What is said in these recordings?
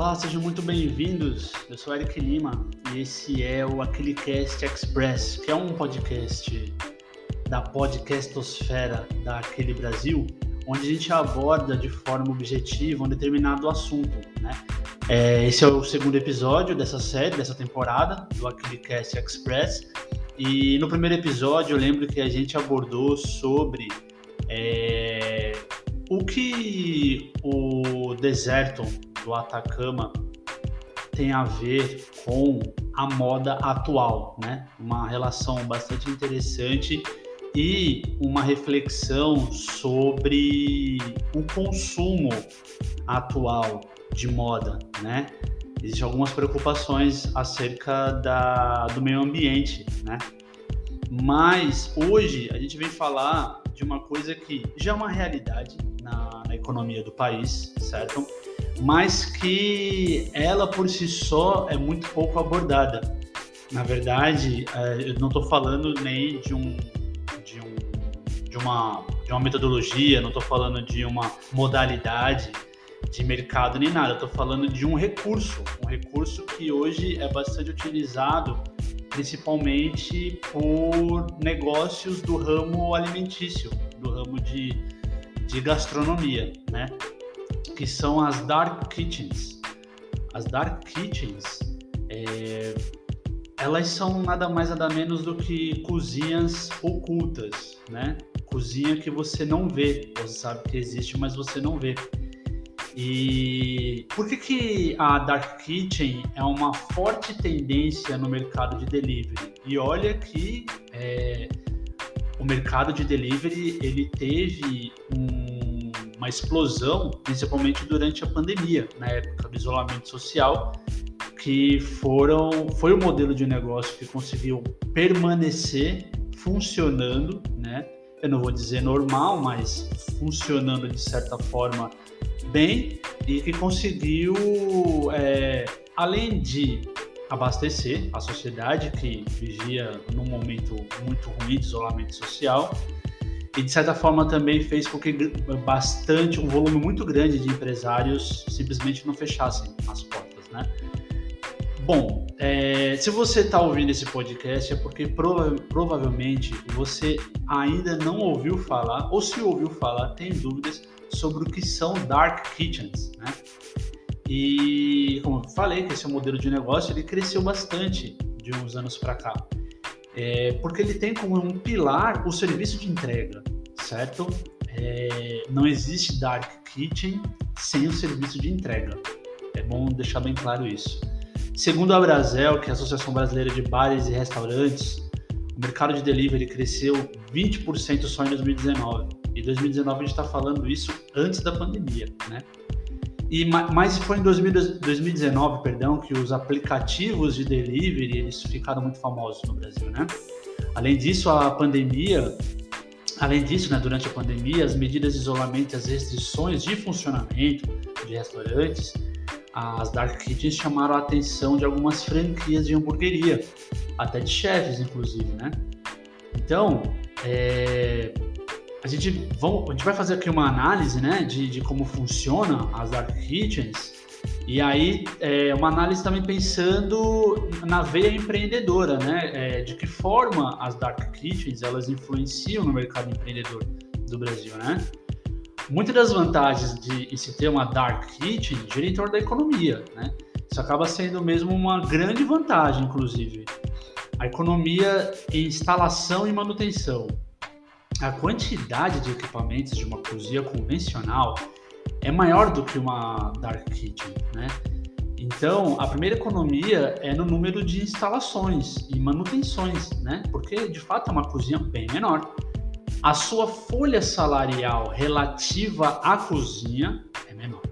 Olá, sejam muito bem-vindos. Eu sou Eric Lima e esse é o Aquele Cast Express, que é um podcast da podcastosfera da Aquele Brasil, onde a gente aborda de forma objetiva um determinado assunto, né? É, esse é o segundo episódio dessa série, dessa temporada do Aquele Cast Express. E no primeiro episódio eu lembro que a gente abordou sobre é, o que o deserto do Atacama tem a ver com a moda atual, né? Uma relação bastante interessante e uma reflexão sobre o consumo atual de moda, né? Existem algumas preocupações acerca da, do meio ambiente, né? Mas hoje a gente vem falar de uma coisa que já é uma realidade na, na economia do país, certo? Mas que ela por si só é muito pouco abordada. Na verdade, é, eu não estou falando nem de um, de um de uma de uma metodologia, não estou falando de uma modalidade de mercado nem nada. Estou falando de um recurso, um recurso que hoje é bastante utilizado principalmente por negócios do ramo alimentício, do ramo de, de gastronomia, né? Que são as dark kitchens. As dark kitchens, é, elas são nada mais nada menos do que cozinhas ocultas, né? Cozinha que você não vê, você sabe que existe, mas você não vê. E por que, que a Dark Kitchen é uma forte tendência no mercado de delivery? E olha que é, o mercado de delivery ele teve um, explosão, principalmente durante a pandemia, na época do isolamento social, que foram foi o modelo de negócio que conseguiu permanecer funcionando, né? Eu não vou dizer normal, mas funcionando de certa forma bem e que conseguiu, é, além de abastecer a sociedade que vivia num momento muito ruim de isolamento social e de certa forma também fez com que bastante um volume muito grande de empresários simplesmente não fechassem as portas, né? Bom, é, se você está ouvindo esse podcast é porque prova provavelmente você ainda não ouviu falar ou se ouviu falar tem dúvidas sobre o que são dark kitchens, né? E como eu falei, esse é um modelo de negócio, ele cresceu bastante de uns anos para cá, é, porque ele tem como um pilar o serviço de entrega, certo? É, não existe dark kitchen sem o serviço de entrega. É bom deixar bem claro isso. Segundo a Brasel, que é a Associação Brasileira de Bares e Restaurantes, o mercado de delivery cresceu 20% só em 2019. E 2019 a gente está falando isso antes da pandemia, né? E, mas foi em 2019, perdão, que os aplicativos de delivery eles ficaram muito famosos no Brasil, né? Além disso, a pandemia, além disso, né, durante a pandemia, as medidas de isolamento as restrições de funcionamento de restaurantes, as dark kitchens chamaram a atenção de algumas franquias de hamburgueria, até de chefes, inclusive, né? Então, é, a gente, a gente vai fazer aqui uma análise né, de, de como funciona as dark kitchens e aí é, uma análise também pensando na veia empreendedora, né, é, de que forma as dark kitchens elas influenciam no mercado empreendedor do Brasil, né? Muitas das vantagens de se ter uma dark kitchen torno da economia, né? Isso acaba sendo mesmo uma grande vantagem, inclusive. A economia em instalação e manutenção, a quantidade de equipamentos de uma cozinha convencional é maior do que uma dark kitchen, né? Então, a primeira economia é no número de instalações e manutenções, né? Porque de fato é uma cozinha bem menor. A sua folha salarial relativa à cozinha é menor.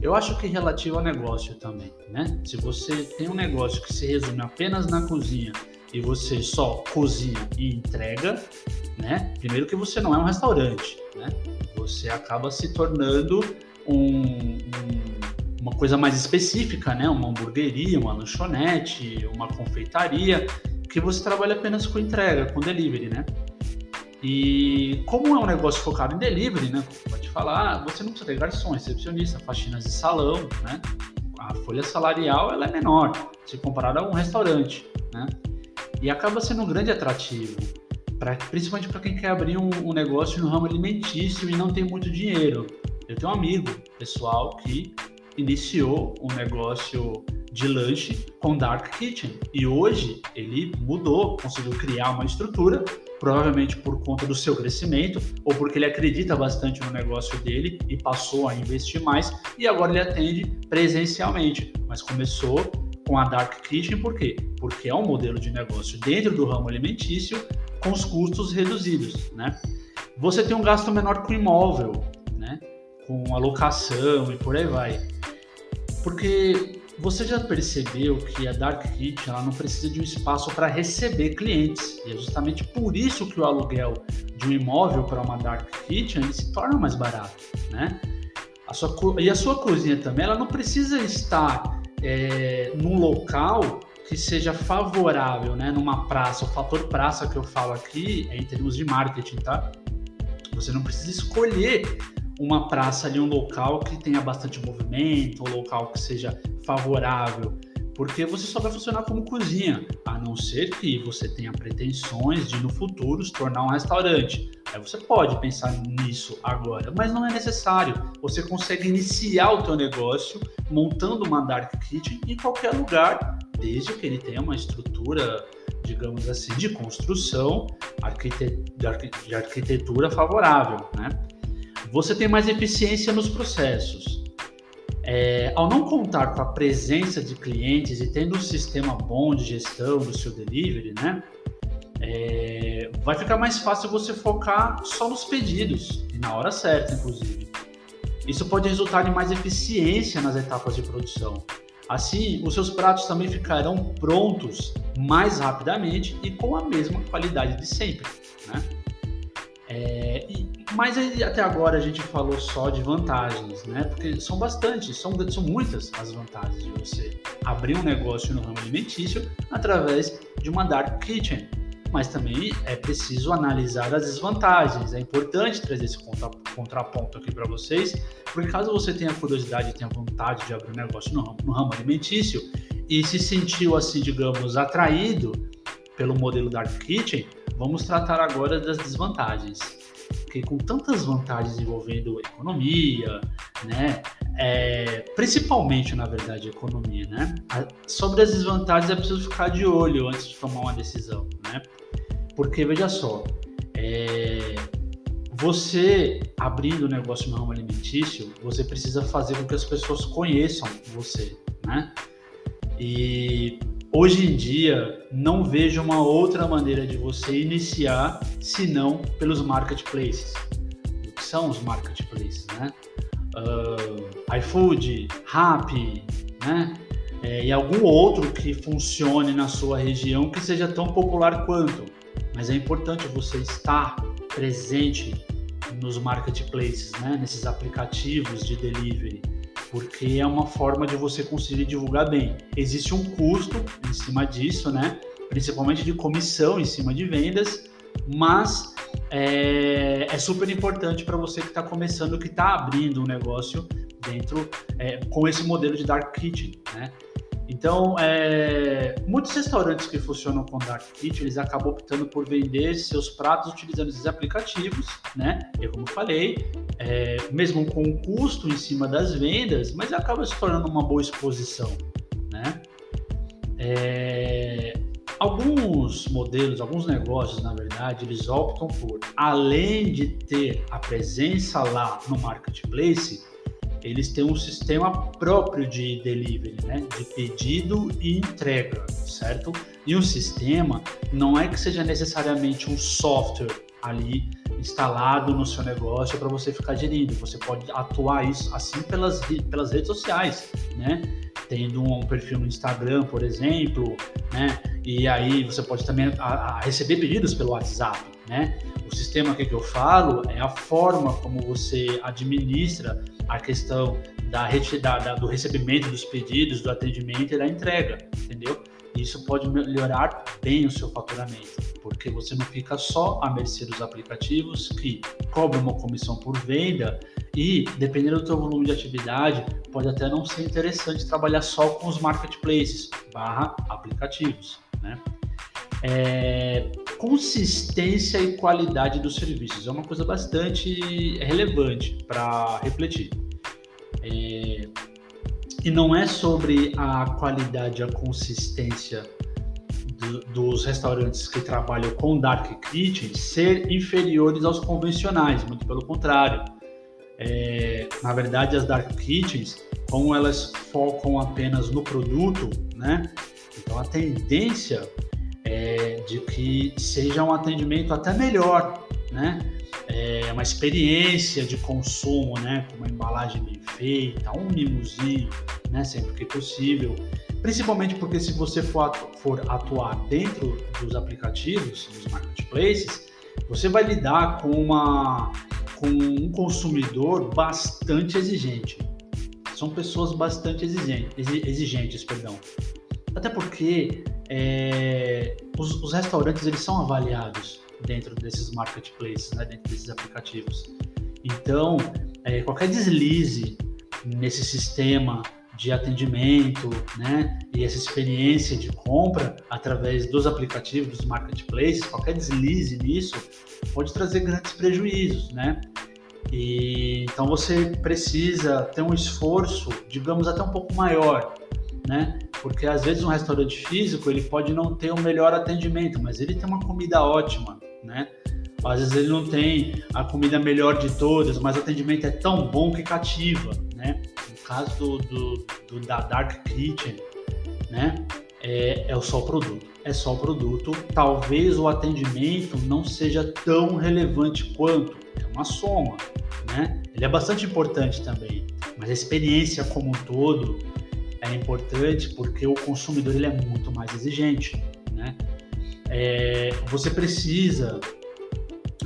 Eu acho que relativa ao negócio também, né? Se você tem um negócio que se resume apenas na cozinha e você só cozinha e entrega, né? Primeiro que você não é um restaurante, né? Você acaba se tornando um, um, uma coisa mais específica, né? Uma hamburgueria, uma lanchonete, uma confeitaria, que você trabalha apenas com entrega, com delivery, né? E como é um negócio focado em delivery, né? Pode falar, você não precisa ter garçom, recepcionista, faxinas de salão, né? a folha salarial ela é menor se comparada a um restaurante, né? E acaba sendo um grande atrativo, pra, principalmente para quem quer abrir um, um, negócio no ramo alimentício e não tem muito dinheiro. Eu tenho um amigo pessoal que iniciou um negócio de lanche com Dark Kitchen e hoje ele mudou, conseguiu criar uma estrutura provavelmente por conta do seu crescimento ou porque ele acredita bastante no negócio dele e passou a investir mais e agora ele atende presencialmente, mas começou com a Dark Kitchen por quê? Porque é um modelo de negócio dentro do ramo alimentício com os custos reduzidos, né? Você tem um gasto menor com imóvel, né? Com alocação e por aí vai. Porque você já percebeu que a Dark Kitchen ela não precisa de um espaço para receber clientes e é justamente por isso que o aluguel de um imóvel para uma Dark Kitchen se torna mais barato, né? A sua, e a sua cozinha também ela não precisa estar é, num local que seja favorável, né? Numa praça, o fator praça que eu falo aqui é em termos de marketing, tá? Você não precisa escolher uma praça ali, um local que tenha bastante movimento, um local que seja favorável, porque você só vai funcionar como cozinha, a não ser que você tenha pretensões de no futuro se tornar um restaurante. Aí você pode pensar nisso agora, mas não é necessário. Você consegue iniciar o teu negócio montando uma dark kitchen em qualquer lugar, desde que ele tenha uma estrutura, digamos assim, de construção, de arquitetura favorável, né? Você tem mais eficiência nos processos é, ao não contar com a presença de clientes e tendo um sistema bom de gestão do seu delivery, né, é, vai ficar mais fácil você focar só nos pedidos e na hora certa, inclusive. Isso pode resultar em mais eficiência nas etapas de produção. Assim, os seus pratos também ficarão prontos mais rapidamente e com a mesma qualidade de sempre. Né? É, e, mas até agora a gente falou só de vantagens, né? Porque são bastantes, são, são muitas as vantagens de você abrir um negócio no ramo alimentício através de uma dark kitchen. Mas também é preciso analisar as desvantagens. É importante trazer esse contra, contraponto aqui para vocês, porque caso você tenha curiosidade e tenha vontade de abrir um negócio no ramo, no ramo alimentício e se sentiu assim, digamos, atraído pelo modelo dark kitchen, Vamos tratar agora das desvantagens. Porque com tantas vantagens envolvendo economia, né, é, principalmente, na verdade, economia, né, sobre as desvantagens é preciso ficar de olho antes de tomar uma decisão, né, porque, veja só, é, você abrindo o negócio no ramo alimentício, você precisa fazer com que as pessoas conheçam você, né, e Hoje em dia, não vejo uma outra maneira de você iniciar senão pelos marketplaces. O que são os marketplaces, né? Uh, iFood, Rappi, né? É, e algum outro que funcione na sua região que seja tão popular quanto. Mas é importante você estar presente nos marketplaces, né? Nesses aplicativos de delivery porque é uma forma de você conseguir divulgar bem. Existe um custo em cima disso, né? Principalmente de comissão em cima de vendas, mas é, é super importante para você que está começando, que está abrindo um negócio dentro é, com esse modelo de dark kitchen, né? Então, é, muitos restaurantes que funcionam com Dark Kitchen, eles acabam optando por vender seus pratos utilizando esses aplicativos, né? E como eu falei, é, mesmo com um custo em cima das vendas, mas acaba se tornando uma boa exposição, né? É, alguns modelos, alguns negócios, na verdade, eles optam por, além de ter a presença lá no marketplace, eles têm um sistema próprio de delivery, né? de pedido e entrega, certo? E um sistema não é que seja necessariamente um software ali instalado no seu negócio para você ficar gerindo. Você pode atuar isso assim pelas, pelas redes sociais, né? Tendo um perfil no Instagram, por exemplo, né? E aí você pode também a, a receber pedidos pelo WhatsApp, né? O sistema que eu falo é a forma como você administra a questão da, do recebimento dos pedidos, do atendimento e da entrega, entendeu? Isso pode melhorar bem o seu faturamento, porque você não fica só à mercê dos aplicativos que cobram uma comissão por venda E, dependendo do teu volume de atividade, pode até não ser interessante trabalhar só com os marketplaces barra aplicativos, né? É, consistência e qualidade dos serviços é uma coisa bastante relevante para refletir. É, e não é sobre a qualidade a consistência do, dos restaurantes que trabalham com dark kitchen ser inferiores aos convencionais, muito pelo contrário. É, na verdade, as dark kitchens, como elas focam apenas no produto, né? Então a tendência é de que seja um atendimento até melhor, né? É uma experiência de consumo, né? Com uma embalagem bem feita, um mimosinho, né? Sempre que possível. Principalmente porque se você for, for atuar dentro dos aplicativos, dos marketplaces, você vai lidar com uma com um consumidor bastante exigente. São pessoas bastante exigentes, exigentes, perdão. Até porque é, os, os, restaurantes eles são avaliados dentro desses marketplaces, né, dentro desses aplicativos. Então, é, qualquer deslize nesse sistema de atendimento, né, e essa experiência de compra através dos aplicativos, dos marketplaces, qualquer deslize nisso pode trazer grandes prejuízos, né? E então você precisa ter um esforço, digamos até um pouco maior, né? Porque às vezes um restaurante físico ele pode não ter o melhor atendimento, mas ele tem uma comida ótima, né? Às vezes ele não tem a comida melhor de todas, mas o atendimento é tão bom que cativa, né? No caso do, do, do da Dark Kitchen, né? É, é só o produto. É só o produto. Talvez o atendimento não seja tão relevante quanto. É uma soma, né? Ele é bastante importante também, mas a experiência como um todo é importante porque o consumidor ele é muito mais exigente, né? É, você precisa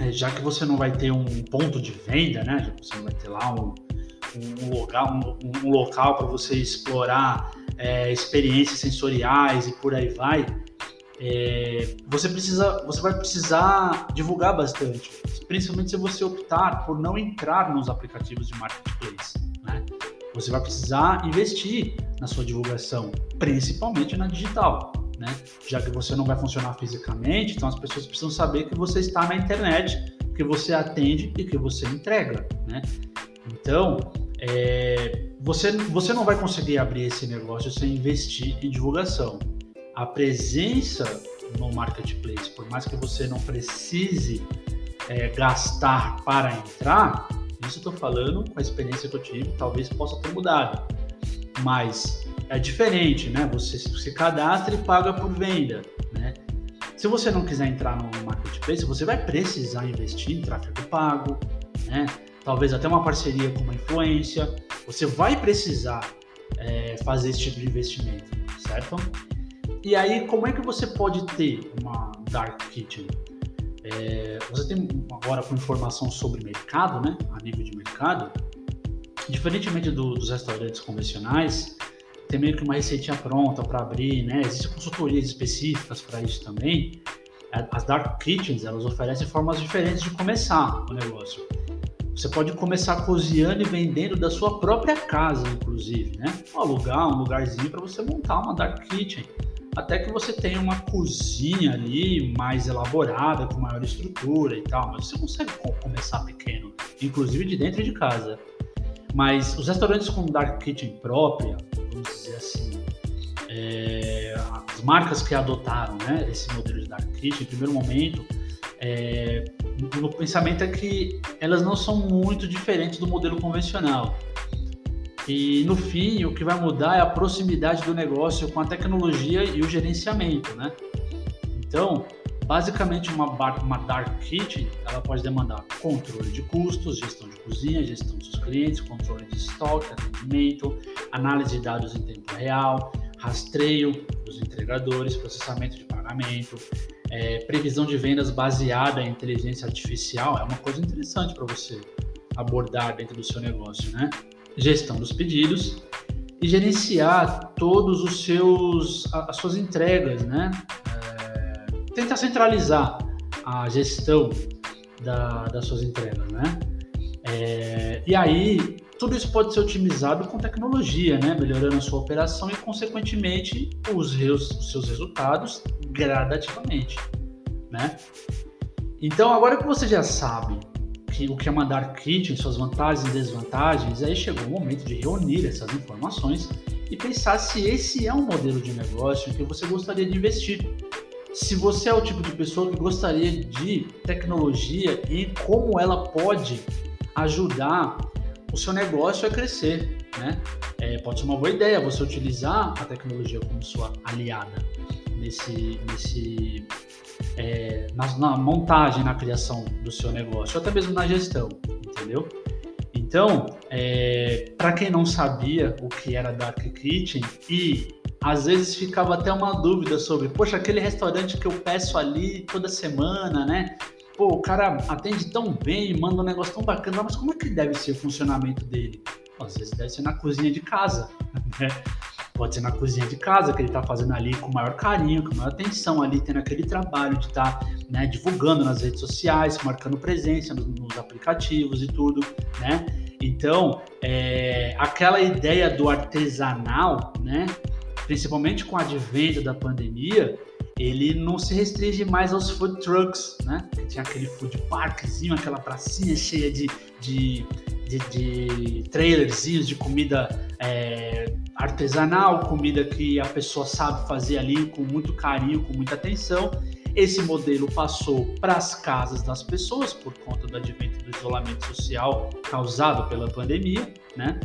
é, já que você não vai ter um ponto de venda, né? Já que você não vai ter lá um, um local, um, um local para você explorar é, experiências sensoriais e por aí vai. É, você precisa, você vai precisar divulgar bastante, principalmente se você optar por não entrar nos aplicativos de marketplace. Né? Você vai precisar investir na sua divulgação, principalmente na digital né? Já que você não vai funcionar fisicamente, então as pessoas precisam saber que você está na internet, que você atende e que você entrega, né? Então, é, você, você não vai conseguir abrir esse negócio sem investir em divulgação. A presença no marketplace, por mais que você não precise é, gastar para entrar, isso estou falando com a experiência que eu tive, talvez possa ter mudado. Mas é diferente, né? Você se cadastra e paga por venda, né? Se você não quiser entrar no marketplace, você vai precisar investir em tráfego pago, né? Talvez até uma parceria com uma influência. Você vai precisar é, fazer esse tipo de investimento, certo? E aí, como é que você pode ter uma dark kitchen? É, você tem agora com informação sobre mercado, né? A nível de mercado, diferentemente do, dos restaurantes convencionais, tem meio que uma receitinha pronta para abrir, né? Existem consultorias específicas para isso também. As dark kitchens, elas oferecem formas diferentes de começar o negócio. Você pode começar cozinhando e vendendo da sua própria casa, inclusive, né? alugar um lugarzinho para você montar uma dark kitchen. Até que você tenha uma cozinha ali mais elaborada, com maior estrutura e tal. Mas você consegue começar pequeno, inclusive de dentro de casa. Mas os restaurantes com dark kitchen própria, vamos dizer assim, é, as marcas que adotaram né, esse modelo de dark kitchen, em primeiro momento, é, o pensamento é que elas não são muito diferentes do modelo convencional. E no fim, o que vai mudar é a proximidade do negócio com a tecnologia e o gerenciamento, né? Então, basicamente uma, uma dark kitchen, ela pode demandar controle de custos, gestão de cozinha, gestão dos clientes, controle de estoque, atendimento, análise de dados em tempo real, rastreio dos entregadores, processamento de pagamento, é, previsão de vendas baseada em inteligência artificial é uma coisa interessante para você abordar dentro do seu negócio, né? Gestão dos pedidos e gerenciar todos os seus as suas entregas, né? É, tentar centralizar a gestão da, das suas entregas, né? É, e aí, tudo isso pode ser otimizado com tecnologia, né? Melhorando a sua operação e, consequentemente, os, os seus resultados gradativamente, né? Então, agora que você já sabe o que é uma Dark Kitchen, suas vantagens e desvantagens, aí chegou o momento de reunir essas informações e pensar se esse é um modelo de negócio que você gostaria de investir. Se você é o tipo de pessoa que gostaria de tecnologia e como ela pode ajudar o seu negócio a crescer, né? É, pode ser uma boa ideia você utilizar a tecnologia como sua aliada nesse, nesse é, na, na, montagem, na criação do seu negócio, até mesmo na gestão, entendeu? Então, é, para quem não sabia o que era Dark Kitchen e às vezes ficava até uma dúvida sobre, poxa, aquele restaurante que eu peço ali toda semana, né? Pô, o cara atende tão bem, manda um negócio tão bacana, mas como é que deve ser o funcionamento dele? Às vezes deve ser na cozinha de casa, né? Pode ser na cozinha de casa, que ele está fazendo ali com maior carinho, com maior atenção ali, tendo aquele trabalho de estar tá, né, divulgando nas redes sociais, marcando presença nos, nos aplicativos e tudo, né? Então, é, aquela ideia do artesanal, né? Principalmente com o advento da pandemia, ele não se restringe mais aos food trucks, né? Que tinha aquele food parkzinho, aquela pracinha cheia de, de, de, de trailerzinhos de comida é, artesanal, comida que a pessoa sabe fazer ali com muito carinho, com muita atenção. Esse modelo passou para as casas das pessoas por conta do advento do isolamento social causado pela pandemia, né?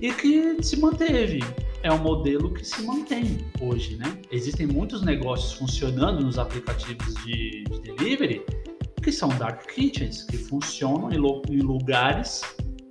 E que se manteve. É um modelo que se mantém hoje, né? Existem muitos negócios funcionando nos aplicativos de, de delivery que são dark kitchens, que funcionam em, em lugares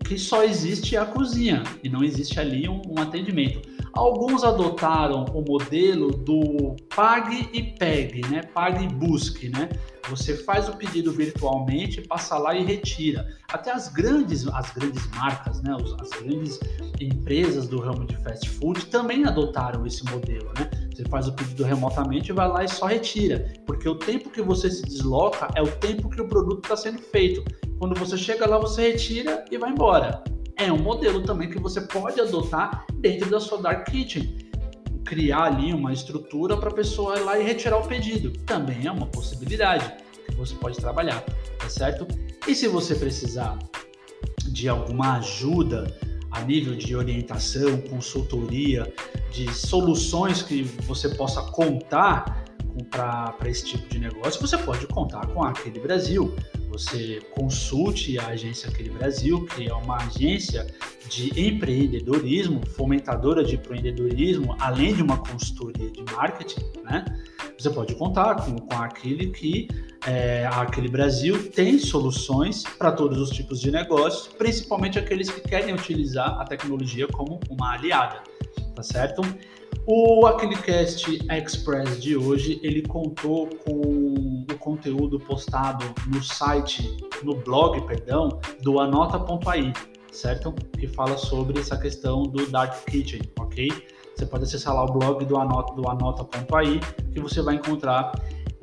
que só existe a cozinha e não existe ali um, um atendimento. Alguns adotaram o modelo do pague e pegue, né? Pague e busque, né? Você faz o pedido virtualmente, passa lá e retira. Até as grandes, as grandes marcas, né? As grandes empresas do ramo de fast food também adotaram esse modelo, né? Você faz o pedido remotamente, vai lá e só retira, porque o tempo que você se desloca é o tempo que o produto está sendo feito. Quando você chega lá, você retira e vai embora. É um modelo também que você pode adotar dentro da sua Dark Kitchen. Criar ali uma estrutura para a pessoa ir lá e retirar o pedido. Também é uma possibilidade que você pode trabalhar, tá certo? E se você precisar de alguma ajuda a nível de orientação, consultoria, de soluções que você possa contar para esse tipo de negócio, você pode contar com a Aquele Brasil você consulte a Agência Aquele Brasil, que é uma agência de empreendedorismo, fomentadora de empreendedorismo, além de uma consultoria de marketing, né? Você pode contar com, com aquele que é, Aquele Brasil tem soluções para todos os tipos de negócios, principalmente aqueles que querem utilizar a tecnologia como uma aliada, tá certo? O Aquilicast Express de hoje, ele contou com o conteúdo postado no site, no blog, perdão, do anota.ai, certo? Que fala sobre essa questão do Dark Kitchen, ok? Você pode acessar lá o blog do anota, do anota.ai, que você vai encontrar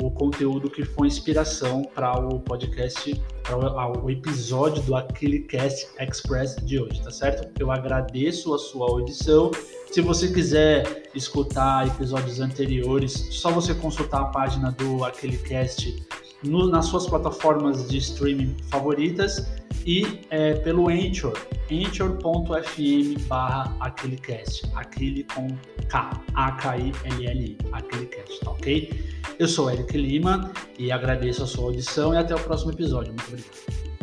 o conteúdo que foi inspiração para o podcast, para o episódio do Aquilicast Express de hoje, tá certo? Eu agradeço a sua audição se você quiser escutar episódios anteriores, só você consultar a página do Aquele Cast no, nas suas plataformas de streaming favoritas e é, pelo Anchor, anchor.fm barra aquele com K, A-K-I-L-L-I, tá ok? Eu sou Eric Lima e agradeço a sua audição e até o próximo episódio. Muito obrigado.